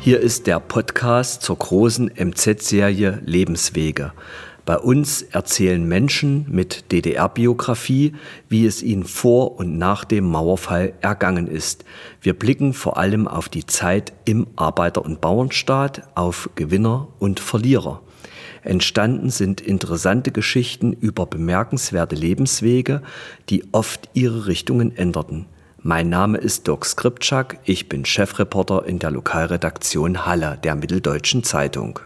Hier ist der Podcast zur großen MZ-Serie Lebenswege. Bei uns erzählen Menschen mit DDR-Biografie, wie es ihnen vor und nach dem Mauerfall ergangen ist. Wir blicken vor allem auf die Zeit im Arbeiter- und Bauernstaat, auf Gewinner und Verlierer. Entstanden sind interessante Geschichten über bemerkenswerte Lebenswege, die oft ihre Richtungen änderten. Mein Name ist Dirk Skripczak, ich bin Chefreporter in der Lokalredaktion Halle der Mitteldeutschen Zeitung.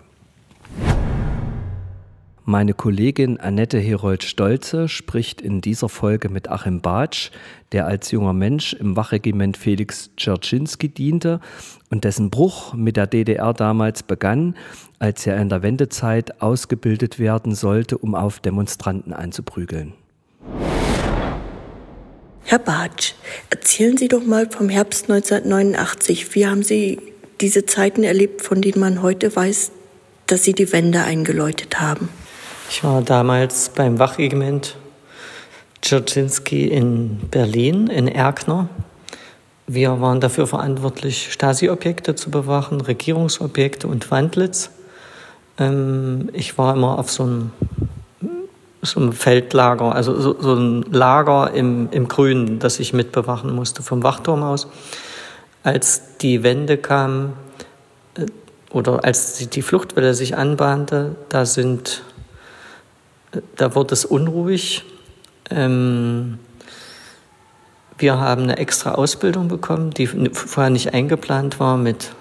Meine Kollegin Annette Herold-Stolze spricht in dieser Folge mit Achim Batsch, der als junger Mensch im Wachregiment Felix Dzerzhinsky diente und dessen Bruch mit der DDR damals begann, als er in der Wendezeit ausgebildet werden sollte, um auf Demonstranten einzuprügeln. Herr Batsch, erzählen Sie doch mal vom Herbst 1989. Wie haben Sie diese Zeiten erlebt, von denen man heute weiß, dass Sie die Wende eingeläutet haben? Ich war damals beim Wachregiment Dzerzhinsky in Berlin, in Erkner. Wir waren dafür verantwortlich, Stasi-Objekte zu bewachen, Regierungsobjekte und Wandlitz. Ähm, ich war immer auf so einem, so einem Feldlager, also so, so, ein Lager im, im Grünen, das ich mitbewachen musste vom Wachturm aus. Als die Wende kam äh, oder als die Fluchtwelle sich anbahnte, da sind da wurde es unruhig. Ähm, wir haben eine extra Ausbildung bekommen, die vorher nicht eingeplant war, mit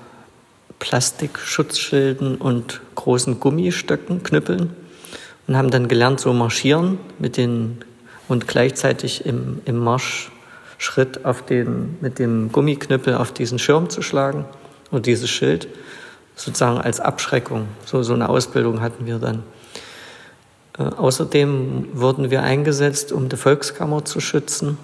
Plastikschutzschilden und großen Gummistöcken, Knüppeln und haben dann gelernt, so marschieren mit den und gleichzeitig im, im Marschschritt auf den, mit dem Gummiknüppel auf diesen Schirm zu schlagen oder dieses Schild, sozusagen als Abschreckung. So, so eine Ausbildung hatten wir dann. Äh, außerdem wurden wir eingesetzt, um die Volkskammer zu schützen.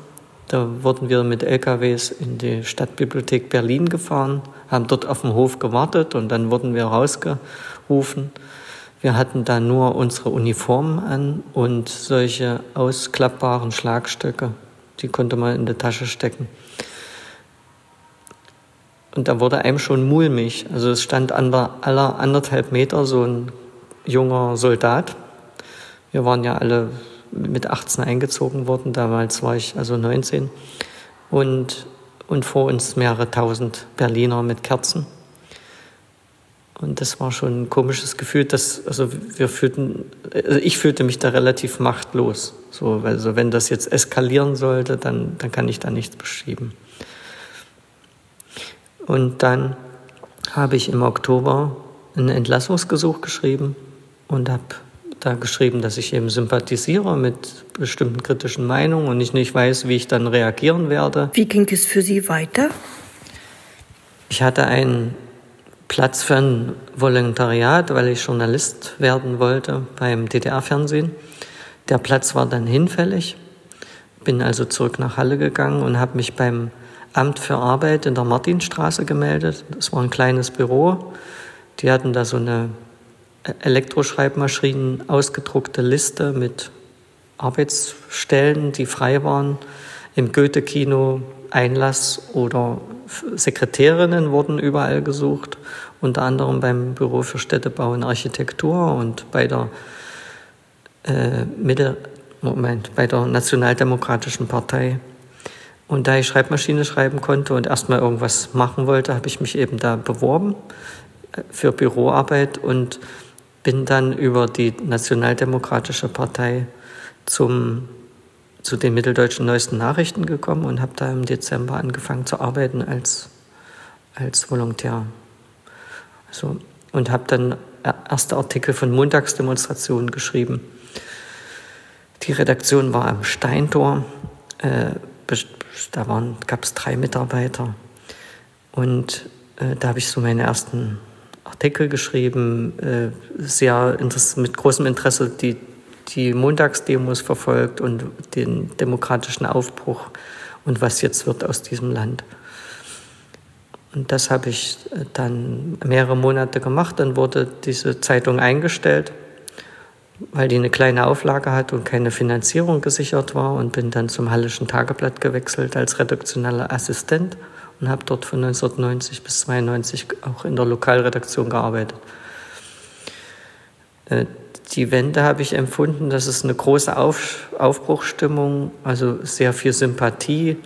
Da wurden wir mit LKWs in die Stadtbibliothek Berlin gefahren, haben dort auf dem Hof gewartet und dann wurden wir rausgerufen. Wir hatten da nur unsere Uniformen an und solche ausklappbaren Schlagstöcke, die konnte man in die Tasche stecken. Und da wurde einem schon mulmig. Also es stand an der aller anderthalb Meter so ein junger Soldat wir waren ja alle mit 18 eingezogen worden, damals war ich also 19. Und, und vor uns mehrere tausend Berliner mit Kerzen. Und das war schon ein komisches Gefühl, dass, also wir fühlten, also ich fühlte mich da relativ machtlos. So, also wenn das jetzt eskalieren sollte, dann, dann kann ich da nichts beschieben. Und dann habe ich im Oktober ein Entlassungsgesuch geschrieben und habe da geschrieben, dass ich eben sympathisiere mit bestimmten kritischen Meinungen und ich nicht weiß, wie ich dann reagieren werde. Wie ging es für Sie weiter? Ich hatte einen Platz für ein Volontariat, weil ich Journalist werden wollte beim DDR-Fernsehen. Der Platz war dann hinfällig. Bin also zurück nach Halle gegangen und habe mich beim Amt für Arbeit in der Martinstraße gemeldet. Das war ein kleines Büro. Die hatten da so eine Elektroschreibmaschinen ausgedruckte Liste mit Arbeitsstellen, die frei waren. Im Goethe-Kino Einlass oder Sekretärinnen wurden überall gesucht, unter anderem beim Büro für Städtebau und Architektur und bei der äh, Mitte, Moment, bei der Nationaldemokratischen Partei. Und da ich Schreibmaschine schreiben konnte und erstmal irgendwas machen wollte, habe ich mich eben da beworben äh, für Büroarbeit und bin dann über die Nationaldemokratische Partei zum, zu den mitteldeutschen neuesten Nachrichten gekommen und habe da im Dezember angefangen zu arbeiten als, als Volontär. Also, und habe dann erste Artikel von Montagsdemonstrationen geschrieben. Die Redaktion war am Steintor. Äh, da gab es drei Mitarbeiter. Und äh, da habe ich so meine ersten Artikel geschrieben, äh, sehr mit großem Interesse die, die Montagsdemos verfolgt und den demokratischen Aufbruch und was jetzt wird aus diesem Land. Und das habe ich dann mehrere Monate gemacht. Dann wurde diese Zeitung eingestellt. weil die eine kleine Auflage hat und keine Finanzierung gesichert war und bin dann zum Hallischen Tageblatt gewechselt als redaktioneller Assistent und habe dort von 1990 bis 92 auch in der Lokalredaktion gearbeitet. Die Wende habe ich empfunden, dass es eine große Auf Aufbruchstimmung, also sehr viel Sympathie,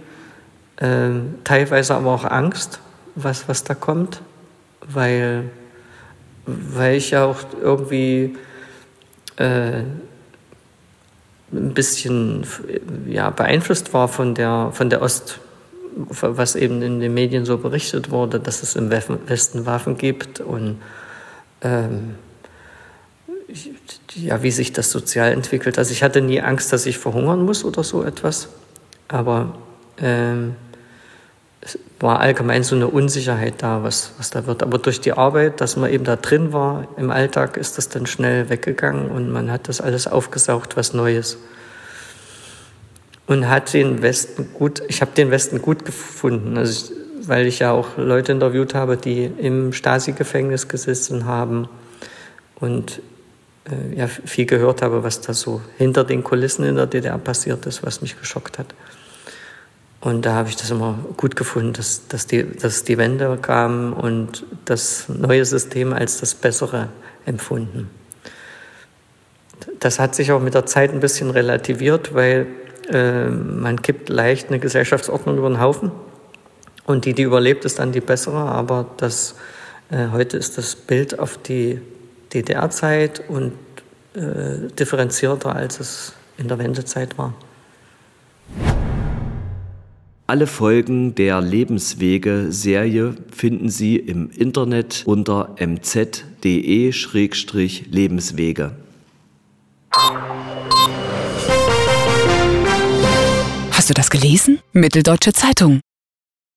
äh, teilweise aber auch Angst, was, was da kommt, weil, weil ich ja auch irgendwie äh, ein bisschen ja, beeinflusst war von der, von der Ost, was eben in den Medien so berichtet wurde, dass es im Westen Waffen gibt und ähm, ja, wie sich das sozial entwickelt. Also ich hatte nie Angst, dass ich verhungern muss oder so etwas, aber ähm, es war allgemein so eine Unsicherheit da, was, was da wird. Aber durch die Arbeit, dass man eben da drin war im Alltag, ist das dann schnell weggegangen und man hat das alles aufgesaugt, was Neues. Und hat den Westen gut, ich habe den Westen gut gefunden, also ich, weil ich ja auch Leute interviewt habe, die im Stasi-Gefängnis gesessen haben und äh, ja, viel gehört habe, was da so hinter den Kulissen in der DDR passiert ist, was mich geschockt hat. Und da habe ich das immer gut gefunden, dass, dass, die, dass die Wende kam und das neue System als das Bessere empfunden. Das hat sich auch mit der Zeit ein bisschen relativiert, weil äh, man kippt leicht eine Gesellschaftsordnung über den Haufen und die, die überlebt, ist dann die bessere. Aber das, äh, heute ist das Bild auf die DDR-Zeit und äh, differenzierter, als es in der Wendezeit war. Alle Folgen der Lebenswege-Serie finden Sie im Internet unter mz.de-lebenswege. Hast du das gelesen? Mitteldeutsche Zeitung.